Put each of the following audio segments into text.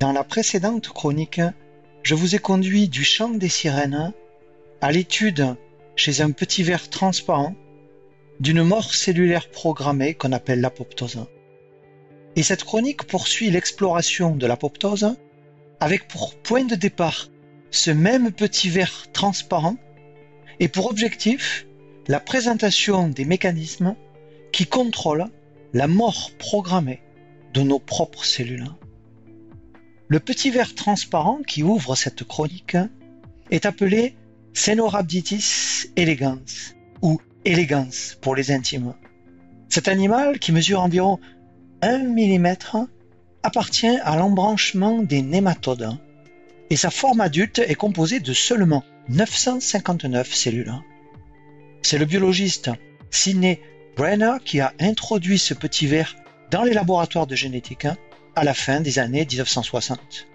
Dans la précédente chronique, je vous ai conduit du chant des sirènes à l'étude chez un petit ver transparent d'une mort cellulaire programmée qu'on appelle l'apoptose. Et cette chronique poursuit l'exploration de l'apoptose avec pour point de départ ce même petit ver transparent et pour objectif la présentation des mécanismes qui contrôlent la mort programmée de nos propres cellules. Le petit ver transparent qui ouvre cette chronique est appelé Cenorhabditis elegans ou elegans pour les intimes. Cet animal qui mesure environ 1 mm appartient à l'embranchement des nématodes et sa forme adulte est composée de seulement 959 cellules. C'est le biologiste Sidney Brenner qui a introduit ce petit ver dans les laboratoires de génétique à la fin des années 1960.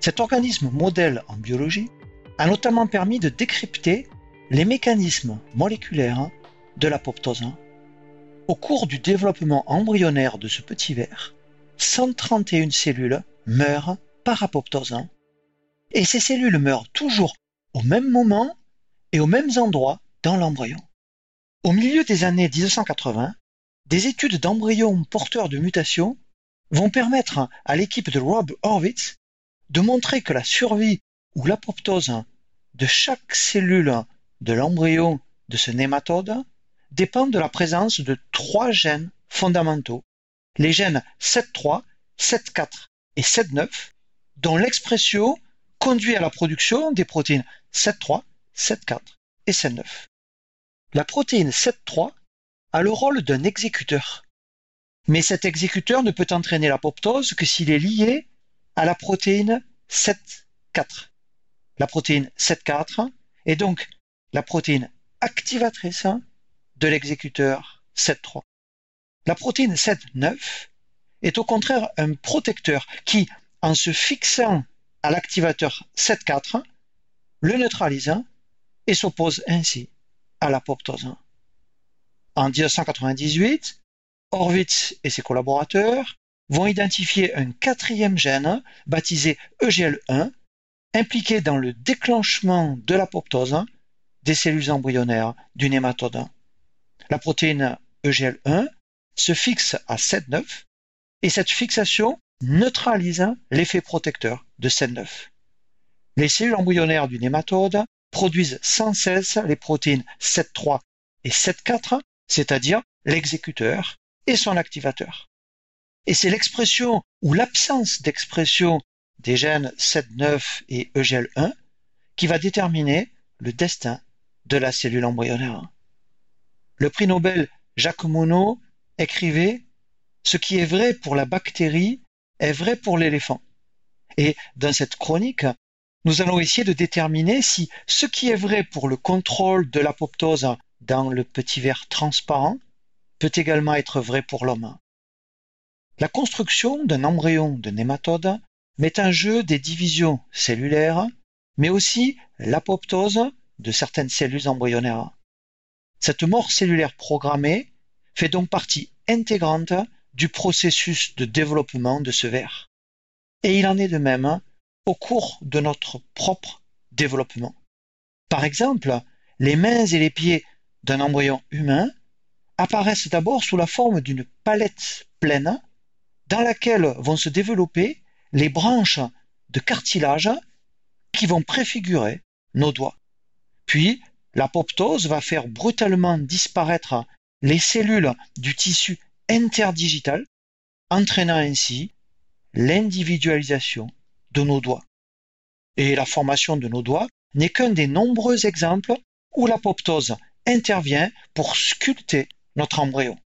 Cet organisme modèle en biologie a notamment permis de décrypter les mécanismes moléculaires de l'apoptose. Au cours du développement embryonnaire de ce petit ver, 131 cellules meurent par apoptose. Et ces cellules meurent toujours au même moment et aux mêmes endroits dans l'embryon. Au milieu des années 1980, des études d'embryons porteurs de mutations vont permettre à l'équipe de Rob Horwitz de montrer que la survie ou l'apoptose de chaque cellule de l'embryon de ce nématode dépend de la présence de trois gènes fondamentaux, les gènes 7.3, 7.4 et 7.9, dont l'expression conduit à la production des protéines 7.3, 7.4 et 7.9. La protéine 7.3 a le rôle d'un exécuteur. Mais cet exécuteur ne peut entraîner l'apoptose que s'il est lié à la protéine 7.4. La protéine 7.4 est donc la protéine activatrice de l'exécuteur 7.3. La protéine 7.9 est au contraire un protecteur qui, en se fixant à l'activateur 7.4, le neutralise et s'oppose ainsi à l'apoptose. En 1998, Horwitz et ses collaborateurs vont identifier un quatrième gène baptisé EGL1 impliqué dans le déclenchement de l'apoptose des cellules embryonnaires du nématode. La protéine EGL1 se fixe à 7,9 et cette fixation neutralise l'effet protecteur de 7,9. Les cellules embryonnaires du nématode produisent sans cesse les protéines 7,3 et 7,4, c'est-à-dire l'exécuteur et son activateur. Et c'est l'expression ou l'absence d'expression des gènes 7,9 et EGL1 qui va déterminer le destin de la cellule embryonnaire. Le prix Nobel Jacques Monod écrivait Ce qui est vrai pour la bactérie est vrai pour l'éléphant. Et dans cette chronique, nous allons essayer de déterminer si ce qui est vrai pour le contrôle de l'apoptose dans le petit verre transparent peut également être vrai pour l'homme. La construction d'un embryon de nématode met en jeu des divisions cellulaires, mais aussi l'apoptose de certaines cellules embryonnaires. Cette mort cellulaire programmée fait donc partie intégrante du processus de développement de ce ver. Et il en est de même au cours de notre propre développement. Par exemple, les mains et les pieds d'un embryon humain apparaissent d'abord sous la forme d'une palette pleine dans laquelle vont se développer les branches de cartilage qui vont préfigurer nos doigts. Puis, l'apoptose va faire brutalement disparaître les cellules du tissu interdigital, entraînant ainsi l'individualisation de nos doigts. Et la formation de nos doigts n'est qu'un des nombreux exemples où l'apoptose intervient pour sculpter notre embryon.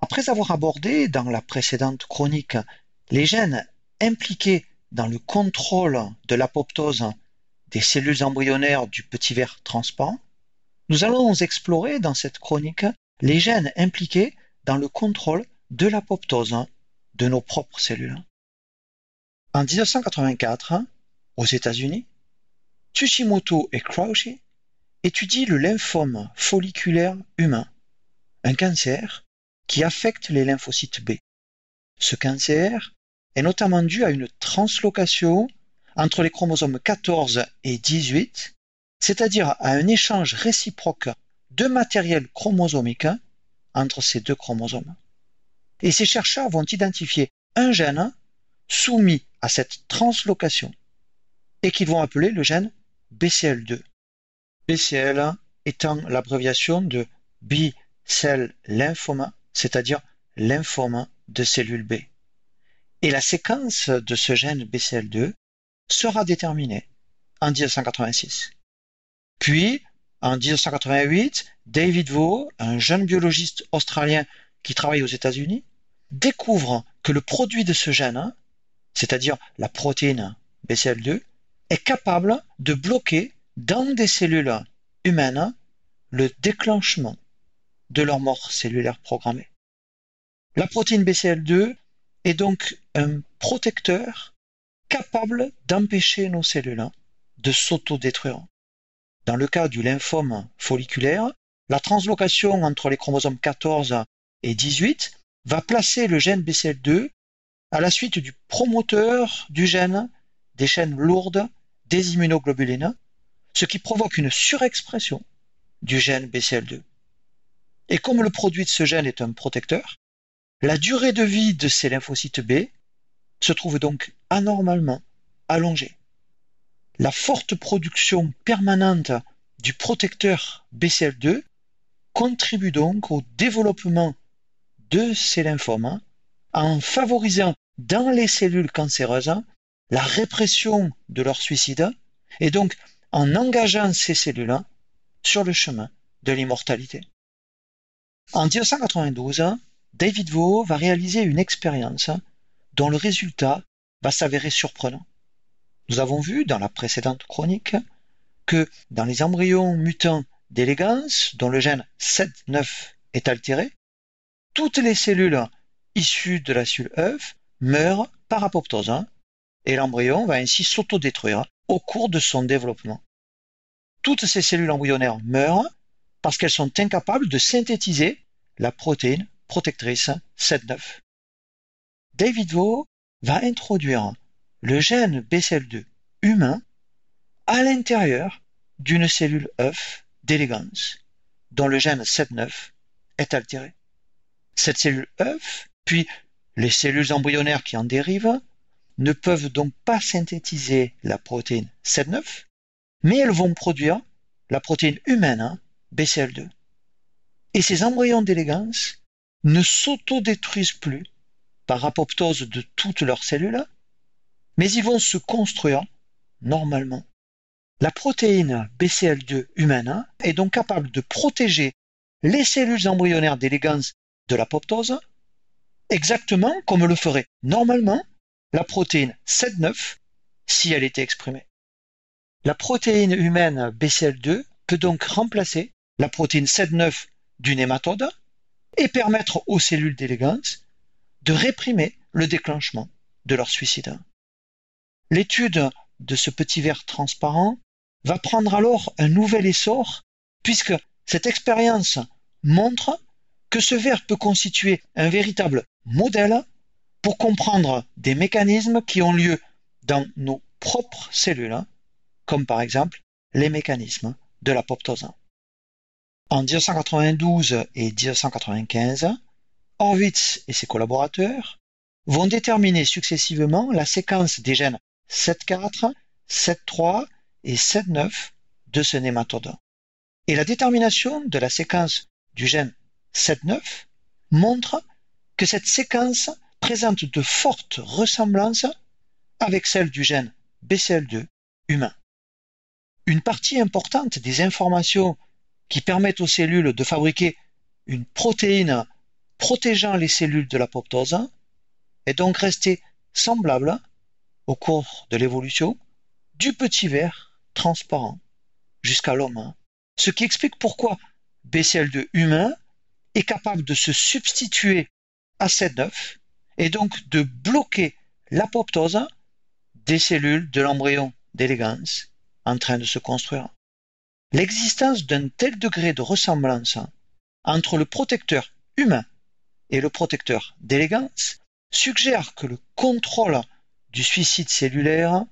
Après avoir abordé dans la précédente chronique les gènes impliqués dans le contrôle de l'apoptose des cellules embryonnaires du petit ver transparent, nous allons explorer dans cette chronique les gènes impliqués dans le contrôle de l'apoptose de nos propres cellules. En 1984, aux États-Unis, Tsushimoto et Crouchy étudient le lymphome folliculaire humain, un cancer qui affecte les lymphocytes B. Ce cancer est notamment due à une translocation entre les chromosomes 14 et 18, c'est-à-dire à un échange réciproque de matériel chromosomique entre ces deux chromosomes. Et ces chercheurs vont identifier un gène soumis à cette translocation et qu'ils vont appeler le gène BCL2. BCL étant l'abréviation de B-cell lymphoma, c'est-à-dire lymphome de cellules B. Et la séquence de ce gène BCL2 sera déterminée en 1986. Puis, en 1988, David Vaux, un jeune biologiste australien qui travaille aux États-Unis, découvre que le produit de ce gène, c'est-à-dire la protéine BCL2, est capable de bloquer dans des cellules humaines le déclenchement de leur mort cellulaire programmée. La protéine BCL2 est donc un protecteur capable d'empêcher nos cellules de s'autodétruire. Dans le cas du lymphome folliculaire, la translocation entre les chromosomes 14 et 18 va placer le gène BCL2 à la suite du promoteur du gène des chaînes lourdes des immunoglobulines, ce qui provoque une surexpression du gène BCL2. Et comme le produit de ce gène est un protecteur, la durée de vie de ces lymphocytes B se trouve donc anormalement allongée. La forte production permanente du protecteur BCL2 contribue donc au développement de ces lymphomes en favorisant dans les cellules cancéreuses la répression de leur suicide et donc en engageant ces cellules sur le chemin de l'immortalité. En 1992, David Vaux va réaliser une expérience dont le résultat va s'avérer surprenant. Nous avons vu dans la précédente chronique que dans les embryons mutants d'élégance dont le gène 7-9 est altéré, toutes les cellules issues de la cellule œuf meurent par apoptose et l'embryon va ainsi s'autodétruire au cours de son développement. Toutes ces cellules embryonnaires meurent parce qu'elles sont incapables de synthétiser la protéine protectrice 7-9. David Vaux va introduire le gène BCL2 humain à l'intérieur d'une cellule œuf d'élégance dont le gène 7-9 est altéré. Cette cellule œuf, puis les cellules embryonnaires qui en dérivent, ne peuvent donc pas synthétiser la protéine 7-9, mais elles vont produire la protéine humaine hein, BCL2. Et ces embryons d'élégance ne s'autodétruisent plus par apoptose de toutes leurs cellules, mais ils vont se construire normalement. La protéine BCL2 humaine est donc capable de protéger les cellules embryonnaires d'élégance de l'apoptose, exactement comme le ferait normalement la protéine 7-9 si elle était exprimée. La protéine humaine BCL2 peut donc remplacer la protéine 7-9 du nématode et permettre aux cellules d'élégance de réprimer le déclenchement de leur suicide. L'étude de ce petit verre transparent va prendre alors un nouvel essor puisque cette expérience montre que ce verre peut constituer un véritable modèle pour comprendre des mécanismes qui ont lieu dans nos propres cellules, comme par exemple les mécanismes de l'apoptose. En 1992 et 1995, Horwitz et ses collaborateurs vont déterminer successivement la séquence des gènes 7.4, 7.3 et 7.9 de ce nématode. Et la détermination de la séquence du gène 7.9 montre que cette séquence présente de fortes ressemblances avec celle du gène BCL2 humain. Une partie importante des informations qui permettent aux cellules de fabriquer une protéine protégeant les cellules de l'apoptose est donc restée semblable au cours de l'évolution du petit verre transparent jusqu'à l'homme. Ce qui explique pourquoi BCL2 humain est capable de se substituer à cette 9 et donc de bloquer l'apoptose des cellules de l'embryon d'élégance en train de se construire. L'existence d'un tel degré de ressemblance entre le protecteur humain et le protecteur d'élégance suggère que le contrôle du suicide cellulaire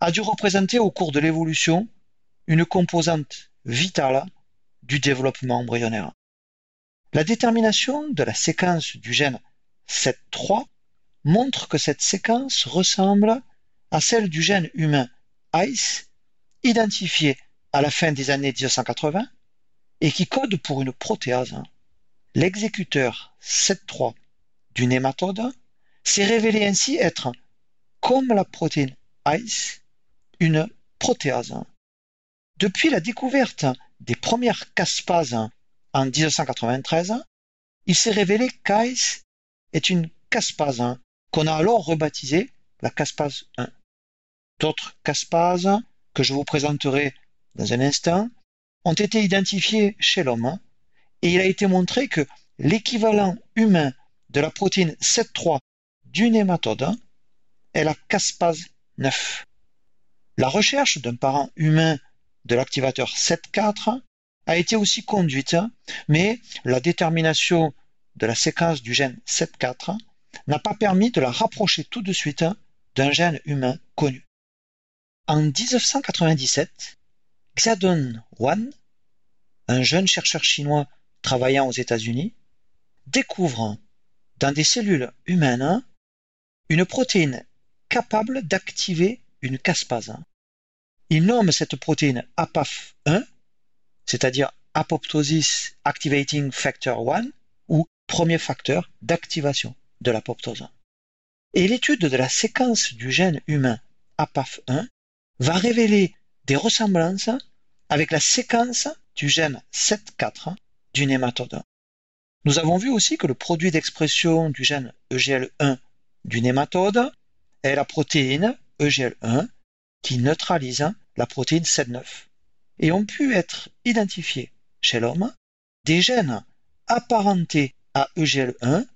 a dû représenter au cours de l'évolution une composante vitale du développement embryonnaire. La détermination de la séquence du gène 7.3 montre que cette séquence ressemble à celle du gène humain ICE, identifié à la fin des années 1980 et qui code pour une protéase. L'exécuteur 7.3 du nématode s'est révélé ainsi être, comme la protéine ICE, une protéase. Depuis la découverte des premières caspases en 1993, il s'est révélé qu'ICE est une caspase qu'on a alors rebaptisée la caspase 1. D'autres caspases que je vous présenterai dans un instant ont été identifiées chez l'homme et il a été montré que l'équivalent humain de la protéine 7.3 du nématode est la caspase 9. La recherche d'un parent humain de l'activateur 7.4 a été aussi conduite, mais la détermination de la séquence du gène 7.4 n'a pas permis de la rapprocher tout de suite d'un gène humain connu. En 1997, Xiaodong Wan, un jeune chercheur chinois travaillant aux États-Unis, découvre dans des cellules humaines une protéine capable d'activer une caspase. Il nomme cette protéine APAF1, c'est-à-dire Apoptosis Activating Factor 1, ou premier facteur d'activation de l'apoptose. Et l'étude de la séquence du gène humain APAF1 va révéler des ressemblances avec la séquence du gène 7.4 du nématode. Nous avons vu aussi que le produit d'expression du gène EGL1 du nématode est la protéine EGL1 qui neutralise la protéine 7.9 et ont pu être identifiés chez l'homme des gènes apparentés à EGL1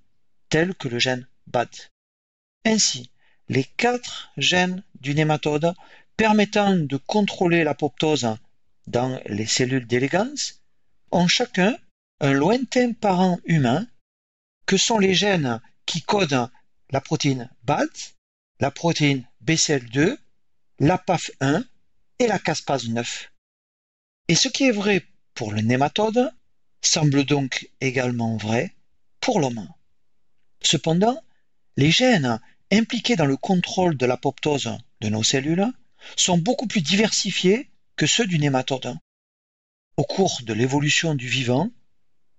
tels que le gène BAD. Ainsi, les quatre gènes du nématode permettant de contrôler l'apoptose dans les cellules d'élégance ont chacun un lointain parent humain que sont les gènes qui codent la protéine BAD, la protéine BCL2, la PAF1 et la caspase 9. Et ce qui est vrai pour le nématode semble donc également vrai pour l'homme. Cependant, les gènes impliqués dans le contrôle de l'apoptose de nos cellules sont beaucoup plus diversifiés que ceux du nématode. Au cours de l'évolution du vivant,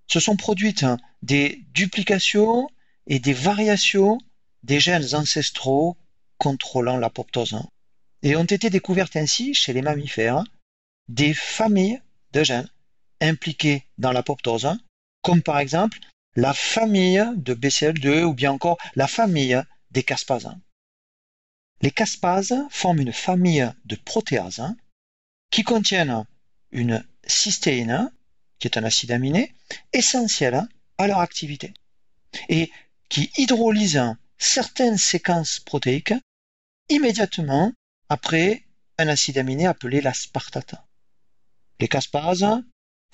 se sont produites des duplications et des variations des gènes ancestraux contrôlant l'apoptose et ont été découvertes ainsi chez les mammifères des familles de gènes impliqués dans l'apoptose, comme par exemple la famille de BCL2 ou bien encore la famille des caspases. Les caspases forment une famille de protéases qui contiennent une cystéine, qui est un acide aminé, essentiel à leur activité, et qui hydrolysent certaines séquences protéiques immédiatement après un acide aminé appelé l'aspartate. Les caspases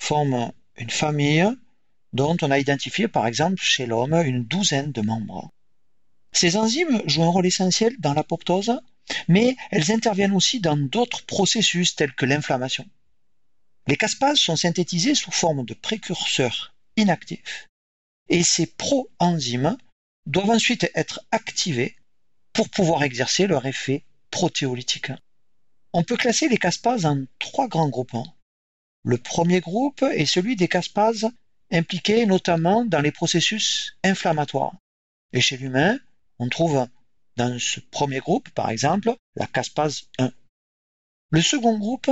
forment une famille dont on a identifié par exemple chez l'homme une douzaine de membres. Ces enzymes jouent un rôle essentiel dans l'apoptose, mais elles interviennent aussi dans d'autres processus tels que l'inflammation. Les caspases sont synthétisées sous forme de précurseurs inactifs et ces proenzymes doivent ensuite être activés pour pouvoir exercer leur effet protéolytique. On peut classer les caspases en trois grands groupes. Le premier groupe est celui des caspases impliquées notamment dans les processus inflammatoires. Et chez l'humain, on trouve dans ce premier groupe, par exemple, la caspase 1. Le second groupe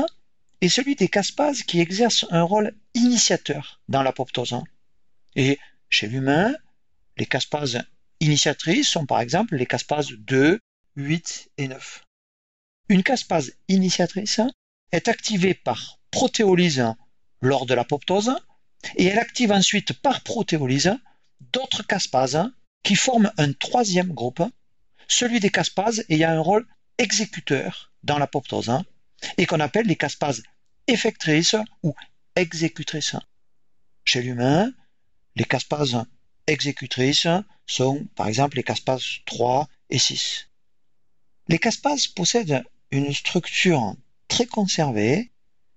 est celui des caspases qui exercent un rôle initiateur dans l'apoptose. Et chez l'humain, les caspases initiatrices sont par exemple les caspases 2, 8 et 9. Une caspase initiatrice est activée par protéolyse lors de l'apoptose et elle active ensuite par protéolyse d'autres caspases qui forment un troisième groupe, celui des caspases ayant un rôle exécuteur dans l'apoptose et qu'on appelle les caspases effectrices ou exécutrices. Chez l'humain, les caspases exécutrices sont par exemple les caspases 3 et 6. Les caspases possèdent une structure très conservée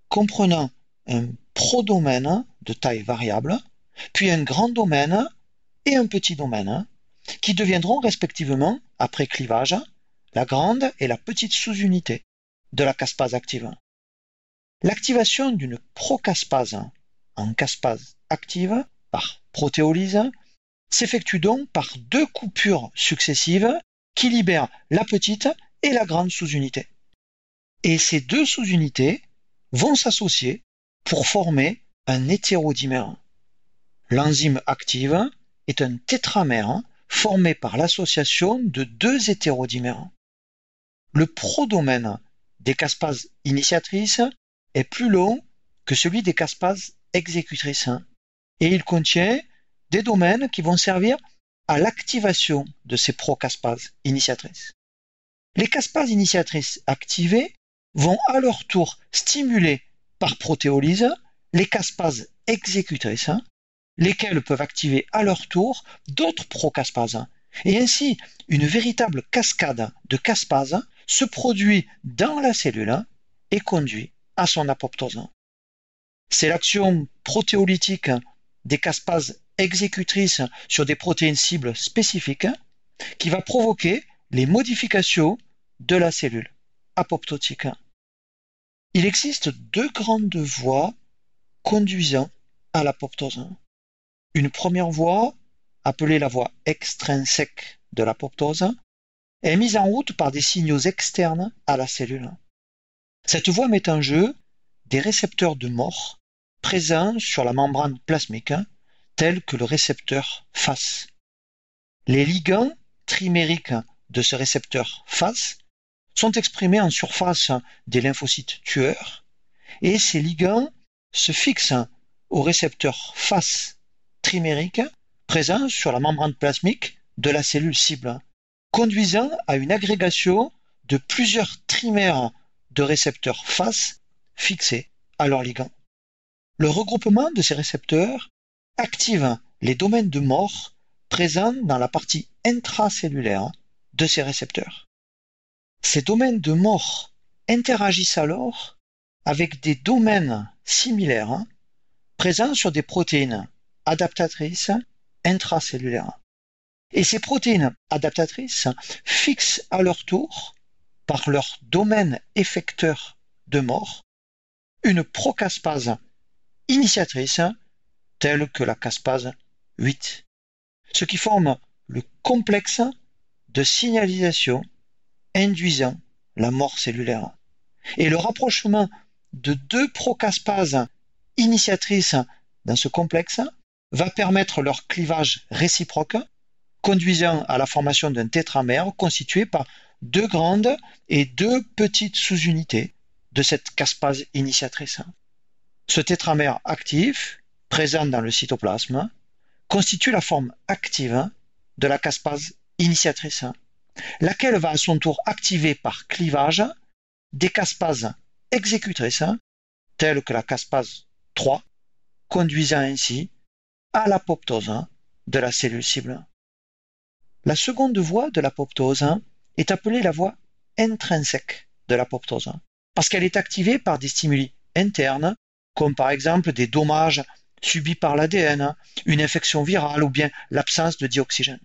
comprenant un prodomaine de taille variable, puis un grand domaine et un petit domaine, qui deviendront respectivement, après clivage, la grande et la petite sous-unité de la caspase active. L'activation d'une procaspase en caspase active par protéolyse s'effectue donc par deux coupures successives qui libèrent la petite et la grande sous-unité. Et ces deux sous-unités vont s'associer pour former un hétérodimère. L'enzyme active est un tétramère formé par l'association de deux hétérodimères. Le prodomaine des caspases initiatrices est plus long que celui des caspases exécutrices et il contient des domaines qui vont servir à l'activation de ces procaspases initiatrices. Les caspases initiatrices activées vont à leur tour stimuler par protéolyse les caspases exécutrices, lesquelles peuvent activer à leur tour d'autres procaspases. Et ainsi, une véritable cascade de caspases se produit dans la cellule et conduit à son apoptose. C'est l'action protéolytique des caspases exécutrices sur des protéines cibles spécifiques qui va provoquer les modifications de la cellule apoptotique. Il existe deux grandes voies conduisant à l'apoptose. Une première voie, appelée la voie extrinsèque de l'apoptose, est mise en route par des signaux externes à la cellule. Cette voie met en jeu des récepteurs de mort présents sur la membrane plasmique, tels que le récepteur FAS. Les ligands trimériques de ce récepteur FAS sont exprimés en surface des lymphocytes tueurs et ces ligands se fixent au récepteur FAS trimérique présent sur la membrane plasmique de la cellule cible, conduisant à une agrégation de plusieurs trimères de récepteurs FAS fixés à leur ligand. Le regroupement de ces récepteurs active les domaines de mort présents dans la partie intracellulaire de ces récepteurs. Ces domaines de mort interagissent alors avec des domaines similaires présents sur des protéines adaptatrices intracellulaires. Et ces protéines adaptatrices fixent à leur tour, par leur domaine effecteur de mort, une procaspase initiatrice telle que la caspase 8, ce qui forme le complexe de signalisation induisant la mort cellulaire. Et le rapprochement de deux procaspases initiatrices dans ce complexe va permettre leur clivage réciproque, conduisant à la formation d'un tétramère constitué par deux grandes et deux petites sous-unités de cette caspase initiatrice. Ce tétramère actif, présent dans le cytoplasme, constitue la forme active de la caspase initiatrice laquelle va à son tour activer par clivage des caspases exécutrices, telles que la caspase 3, conduisant ainsi à l'apoptose de la cellule cible. La seconde voie de l'apoptose est appelée la voie intrinsèque de l'apoptose, parce qu'elle est activée par des stimuli internes, comme par exemple des dommages subis par l'ADN, une infection virale ou bien l'absence de dioxygène.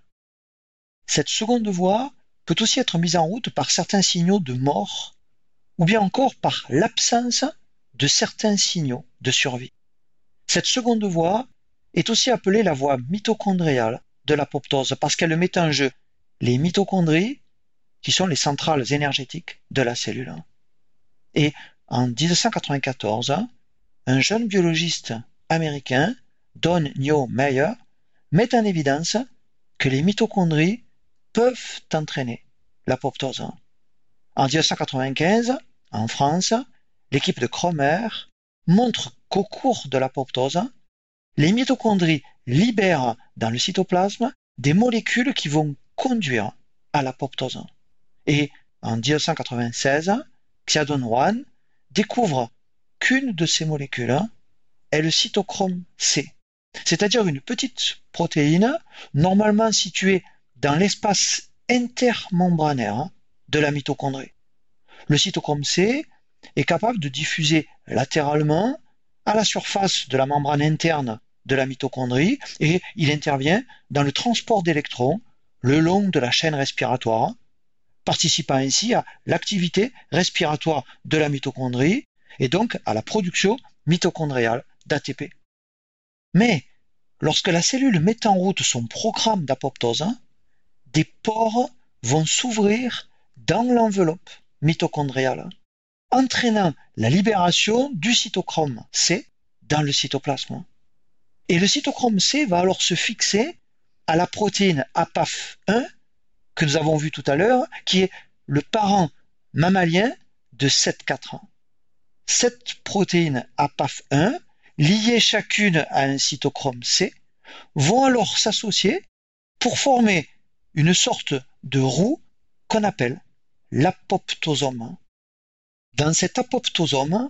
Cette seconde voie peut aussi être mise en route par certains signaux de mort ou bien encore par l'absence de certains signaux de survie. Cette seconde voie est aussi appelée la voie mitochondriale de l'apoptose parce qu'elle met en jeu les mitochondries qui sont les centrales énergétiques de la cellule. Et en 1994, un jeune biologiste américain, Don Neo Meyer, met en évidence que les mitochondries peuvent entraîner l'apoptose. En 1995, en France, l'équipe de Cromer montre qu'au cours de l'apoptose, les mitochondries libèrent dans le cytoplasme des molécules qui vont conduire à l'apoptose. Et en 1996, Xiaodong Wan découvre qu'une de ces molécules est le cytochrome C, c'est-à-dire une petite protéine normalement située dans l'espace intermembranaire de la mitochondrie. Le cytochrome C est capable de diffuser latéralement à la surface de la membrane interne de la mitochondrie et il intervient dans le transport d'électrons le long de la chaîne respiratoire, participant ainsi à l'activité respiratoire de la mitochondrie et donc à la production mitochondriale d'ATP. Mais lorsque la cellule met en route son programme d'apoptose, des pores vont s'ouvrir dans l'enveloppe mitochondriale, entraînant la libération du cytochrome C dans le cytoplasme. Et le cytochrome C va alors se fixer à la protéine APAF1 que nous avons vu tout à l'heure, qui est le parent mammalien de 7-4 Cette protéine APAF1, liées chacune à un cytochrome C, vont alors s'associer pour former une sorte de roue qu'on appelle l'apoptosome. Dans cet apoptosome,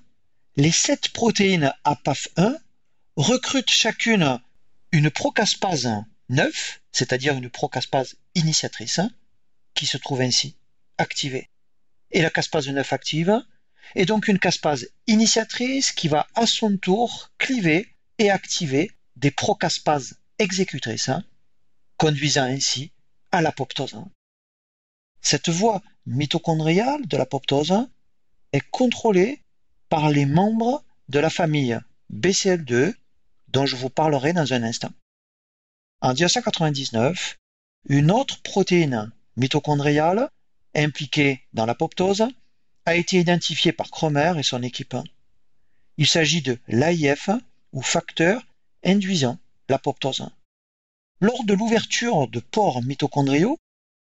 les sept protéines APAF1 recrutent chacune une procaspase 9, c'est-à-dire une procaspase initiatrice, qui se trouve ainsi activée. Et la caspase 9 active est donc une caspase initiatrice qui va à son tour cliver et activer des procaspases exécutrices, conduisant ainsi à l'apoptose. Cette voie mitochondriale de l'apoptose est contrôlée par les membres de la famille BCL2 dont je vous parlerai dans un instant. En 1999, une autre protéine mitochondriale impliquée dans l'apoptose a été identifiée par Cromer et son équipe. Il s'agit de l'AIF ou facteur induisant l'apoptose. Lors de l'ouverture de pores mitochondriaux,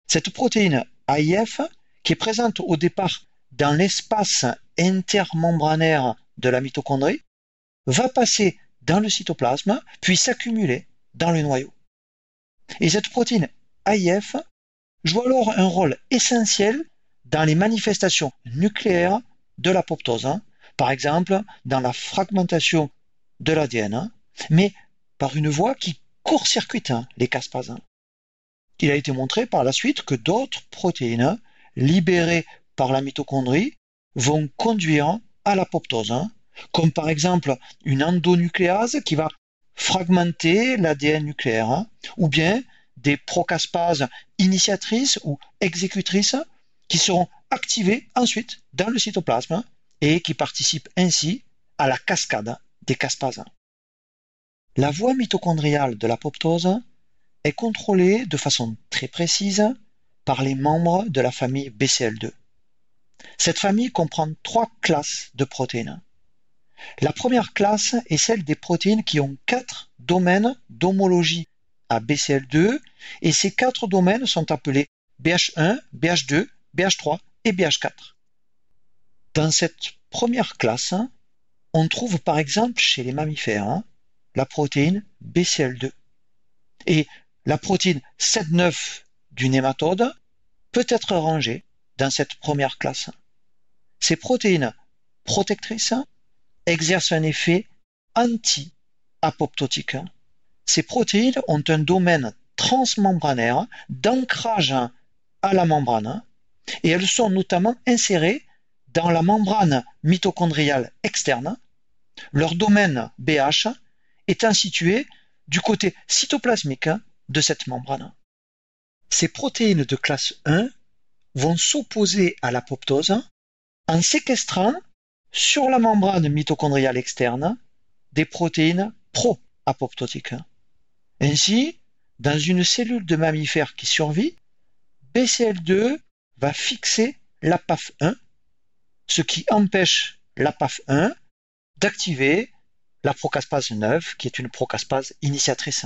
cette protéine AIF, qui est présente au départ dans l'espace intermembranaire de la mitochondrie, va passer dans le cytoplasme, puis s'accumuler dans le noyau. Et cette protéine AIF joue alors un rôle essentiel dans les manifestations nucléaires de l'apoptose, par exemple dans la fragmentation de l'ADN, mais par une voie qui court-circuite les caspases. Il a été montré par la suite que d'autres protéines libérées par la mitochondrie vont conduire à l'apoptose, comme par exemple une endonucléase qui va fragmenter l'ADN nucléaire, hein, ou bien des procaspases initiatrices ou exécutrices qui seront activées ensuite dans le cytoplasme et qui participent ainsi à la cascade des caspases. La voie mitochondriale de l'apoptose est contrôlée de façon très précise par les membres de la famille BCL2. Cette famille comprend trois classes de protéines. La première classe est celle des protéines qui ont quatre domaines d'homologie à BCL2 et ces quatre domaines sont appelés BH1, BH2, BH3 et BH4. Dans cette première classe, on trouve par exemple chez les mammifères hein, la protéine BCL2. Et la protéine 7,9 du nématode peut être rangée dans cette première classe. Ces protéines protectrices exercent un effet anti-apoptotique. Ces protéines ont un domaine transmembranaire d'ancrage à la membrane et elles sont notamment insérées dans la membrane mitochondriale externe. Leur domaine BH étant situé du côté cytoplasmique de cette membrane. Ces protéines de classe 1 vont s'opposer à l'apoptose en séquestrant sur la membrane mitochondriale externe des protéines pro-apoptotiques. Ainsi, dans une cellule de mammifère qui survit, BCL2 va fixer la PAF1, ce qui empêche la PAF1 d'activer la procaspase 9, qui est une procaspase initiatrice.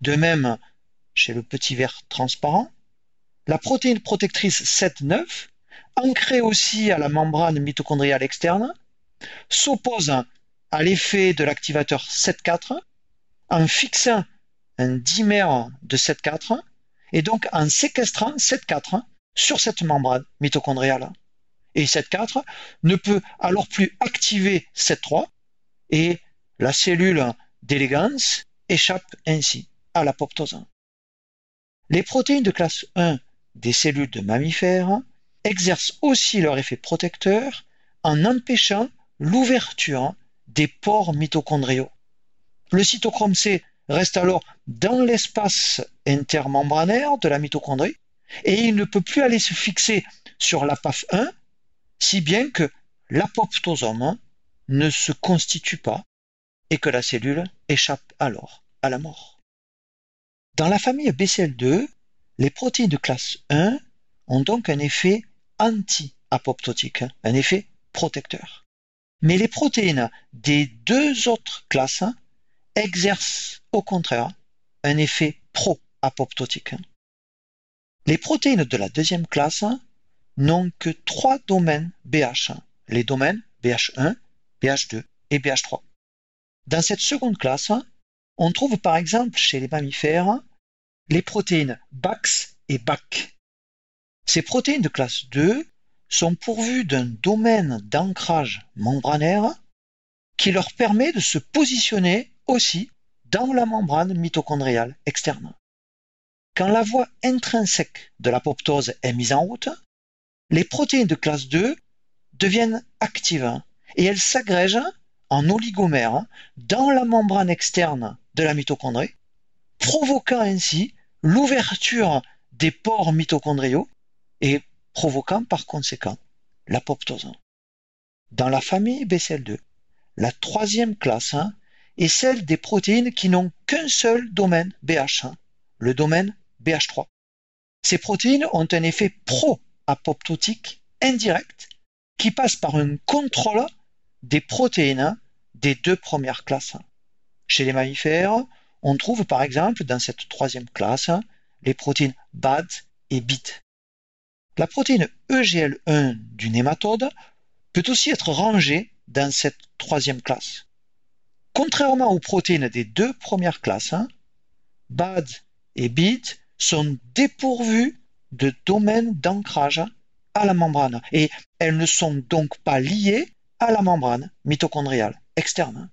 De même, chez le petit ver transparent, la protéine protectrice 7,9, ancrée aussi à la membrane mitochondriale externe, s'oppose à l'effet de l'activateur 7,4 en fixant un dimère de 7,4 et donc en séquestrant 7,4 sur cette membrane mitochondriale. Et 7,4 ne peut alors plus activer 7,3 et la cellule d'élégance échappent ainsi à l'apoptose. Les protéines de classe 1 des cellules de mammifères exercent aussi leur effet protecteur en empêchant l'ouverture des pores mitochondriaux. Le cytochrome C reste alors dans l'espace intermembranaire de la mitochondrie et il ne peut plus aller se fixer sur la PAF 1, si bien que l'apoptosome ne se constitue pas et que la cellule échappe alors à la mort. Dans la famille BCL2, les protéines de classe 1 ont donc un effet anti-apoptotique, un effet protecteur. Mais les protéines des deux autres classes exercent au contraire un effet pro-apoptotique. Les protéines de la deuxième classe n'ont que trois domaines BH, les domaines BH1, BH2 et BH3. Dans cette seconde classe, on trouve par exemple chez les mammifères les protéines BAX et BAC. Ces protéines de classe 2 sont pourvues d'un domaine d'ancrage membranaire qui leur permet de se positionner aussi dans la membrane mitochondriale externe. Quand la voie intrinsèque de l'apoptose est mise en route, les protéines de classe 2 deviennent actives et elles s'agrègent en oligomères dans la membrane externe de la mitochondrie, provoquant ainsi l'ouverture des pores mitochondriaux et provoquant par conséquent l'apoptose. Dans la famille BCL2, la troisième classe est celle des protéines qui n'ont qu'un seul domaine BH1, le domaine BH3. Ces protéines ont un effet pro-apoptotique indirect qui passe par un contrôle des protéines des deux premières classes. Chez les mammifères, on trouve par exemple dans cette troisième classe les protéines BAD et BIT. La protéine EGL1 du nématode peut aussi être rangée dans cette troisième classe. Contrairement aux protéines des deux premières classes, BAD et BIT sont dépourvues de domaine d'ancrage à la membrane et elles ne sont donc pas liées à la membrane mitochondriale externe.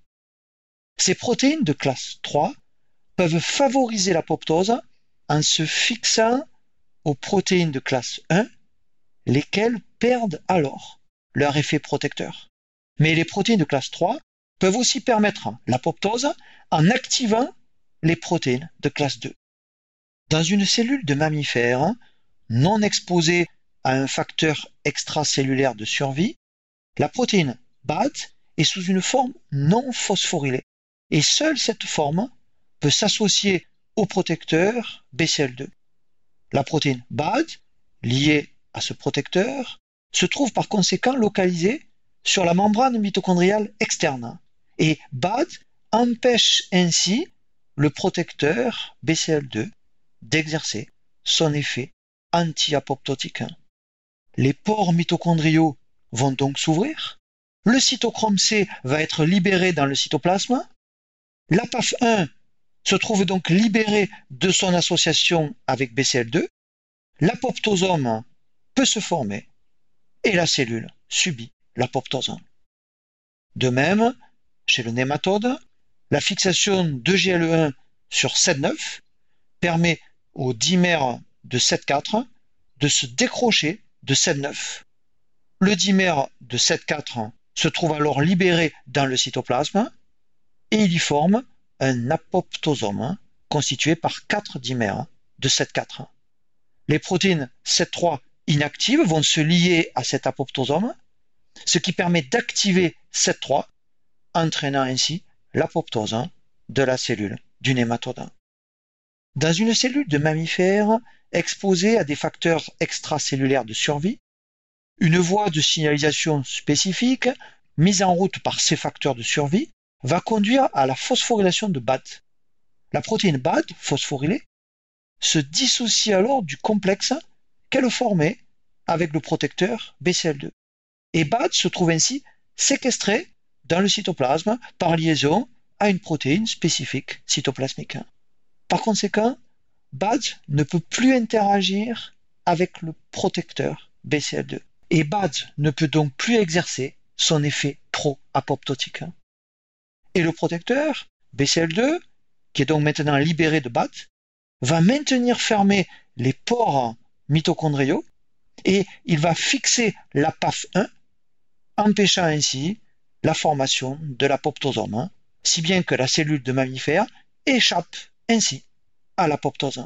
Ces protéines de classe 3 peuvent favoriser l'apoptose en se fixant aux protéines de classe 1, lesquelles perdent alors leur effet protecteur. Mais les protéines de classe 3 peuvent aussi permettre l'apoptose en activant les protéines de classe 2. Dans une cellule de mammifère non exposée à un facteur extracellulaire de survie, la protéine BAT est sous une forme non phosphorylée et seule cette forme peut s'associer au protecteur BCL2. La protéine BAD, liée à ce protecteur, se trouve par conséquent localisée sur la membrane mitochondriale externe et BAD empêche ainsi le protecteur BCL2 d'exercer son effet anti-apoptotique. Les pores mitochondriaux vont donc s'ouvrir, le cytochrome C va être libéré dans le cytoplasme, la PAF1 se trouve donc libéré de son association avec BCL2, l'apoptosome peut se former et la cellule subit l'apoptose. De même, chez le nématode, la fixation de GLE1 sur 7,9 permet au dimère de 7,4 de se décrocher de 7,9. Le dimère de 7,4 se trouve alors libéré dans le cytoplasme et il y forme un apoptosome constitué par quatre dimères de 7,4. Les protéines 7,3 inactives vont se lier à cet apoptosome, ce qui permet d'activer 7,3, entraînant ainsi l'apoptose de la cellule du nématode. Dans une cellule de mammifère exposée à des facteurs extracellulaires de survie, une voie de signalisation spécifique mise en route par ces facteurs de survie va conduire à la phosphorylation de BAD. La protéine BAD, phosphorylée, se dissocie alors du complexe qu'elle formait avec le protecteur BCL2. Et BAD se trouve ainsi séquestré dans le cytoplasme par liaison à une protéine spécifique cytoplasmique. Par conséquent, BAD ne peut plus interagir avec le protecteur BCL2. Et BAD ne peut donc plus exercer son effet pro-apoptotique et le protecteur BCL2, qui est donc maintenant libéré de BAT, va maintenir fermés les pores mitochondriaux et il va fixer la PAF1, empêchant ainsi la formation de l'apoptosome, si bien que la cellule de mammifère échappe ainsi à l'apoptose.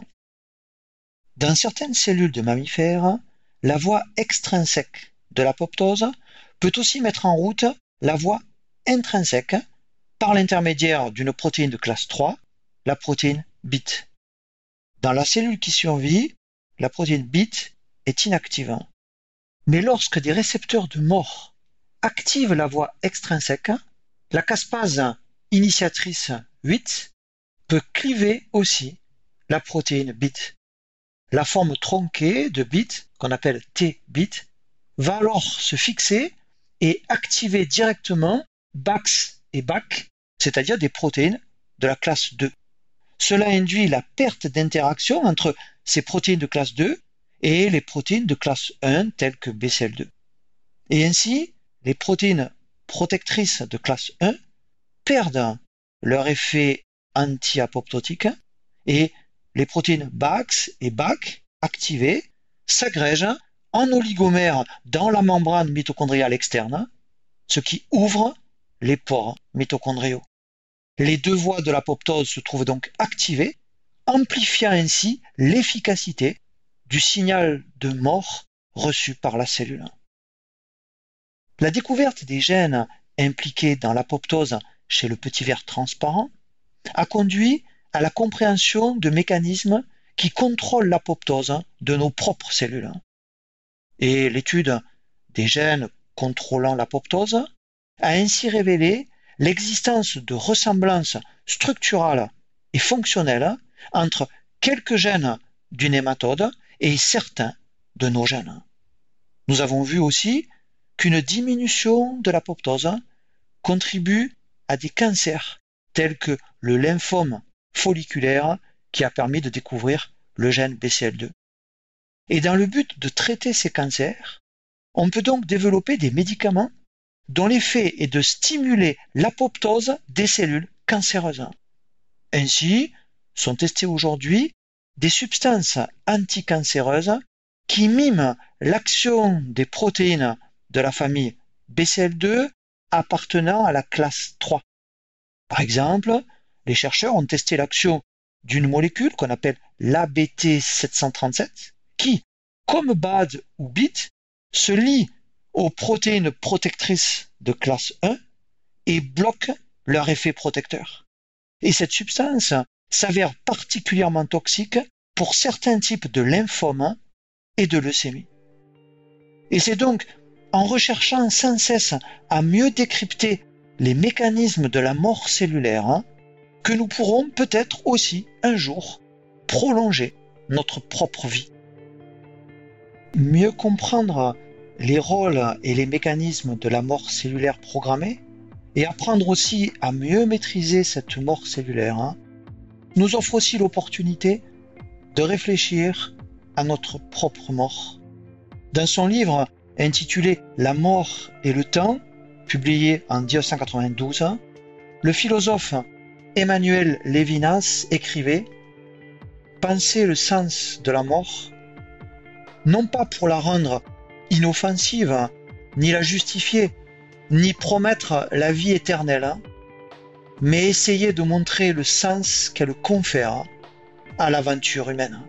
Dans certaines cellules de mammifères, la voie extrinsèque de l'apoptose peut aussi mettre en route la voie intrinsèque par l'intermédiaire d'une protéine de classe 3, la protéine BIT. Dans la cellule qui survit, la protéine BIT est inactive. Mais lorsque des récepteurs de mort activent la voie extrinsèque, la caspase initiatrice 8 peut cliver aussi la protéine BIT. La forme tronquée de BIT, qu'on appelle T-BIT, va alors se fixer et activer directement BAX et BAC, c'est-à-dire des protéines de la classe 2. Cela induit la perte d'interaction entre ces protéines de classe 2 et les protéines de classe 1 telles que BCL2. Et ainsi, les protéines protectrices de classe 1 perdent leur effet anti-apoptotique et les protéines BAX et BAC activées s'agrègent en oligomère dans la membrane mitochondriale externe, ce qui ouvre les pores mitochondriaux. Les deux voies de l'apoptose se trouvent donc activées, amplifiant ainsi l'efficacité du signal de mort reçu par la cellule. La découverte des gènes impliqués dans l'apoptose chez le petit ver transparent a conduit à la compréhension de mécanismes qui contrôlent l'apoptose de nos propres cellules et l'étude des gènes contrôlant l'apoptose a ainsi révélé l'existence de ressemblances structurales et fonctionnelles entre quelques gènes d'une hématode et certains de nos gènes. Nous avons vu aussi qu'une diminution de l'apoptose contribue à des cancers tels que le lymphome folliculaire qui a permis de découvrir le gène BCL2. Et dans le but de traiter ces cancers, on peut donc développer des médicaments dont l'effet est de stimuler l'apoptose des cellules cancéreuses. Ainsi, sont testées aujourd'hui des substances anticancéreuses qui miment l'action des protéines de la famille BCL2 appartenant à la classe 3. Par exemple, les chercheurs ont testé l'action d'une molécule qu'on appelle l'ABT737 qui, comme BAD ou BIT, se lie aux protéines protectrices de classe 1 et bloque leur effet protecteur. Et cette substance s'avère particulièrement toxique pour certains types de lymphomes et de leucémie. Et c'est donc en recherchant sans cesse à mieux décrypter les mécanismes de la mort cellulaire que nous pourrons peut-être aussi un jour prolonger notre propre vie mieux comprendre les rôles et les mécanismes de la mort cellulaire programmée et apprendre aussi à mieux maîtriser cette mort cellulaire hein, nous offre aussi l'opportunité de réfléchir à notre propre mort. Dans son livre intitulé La mort et le temps, publié en 1992, le philosophe Emmanuel Levinas écrivait Penser le sens de la mort non pas pour la rendre inoffensive, ni la justifier, ni promettre la vie éternelle, mais essayer de montrer le sens qu'elle confère à l'aventure humaine.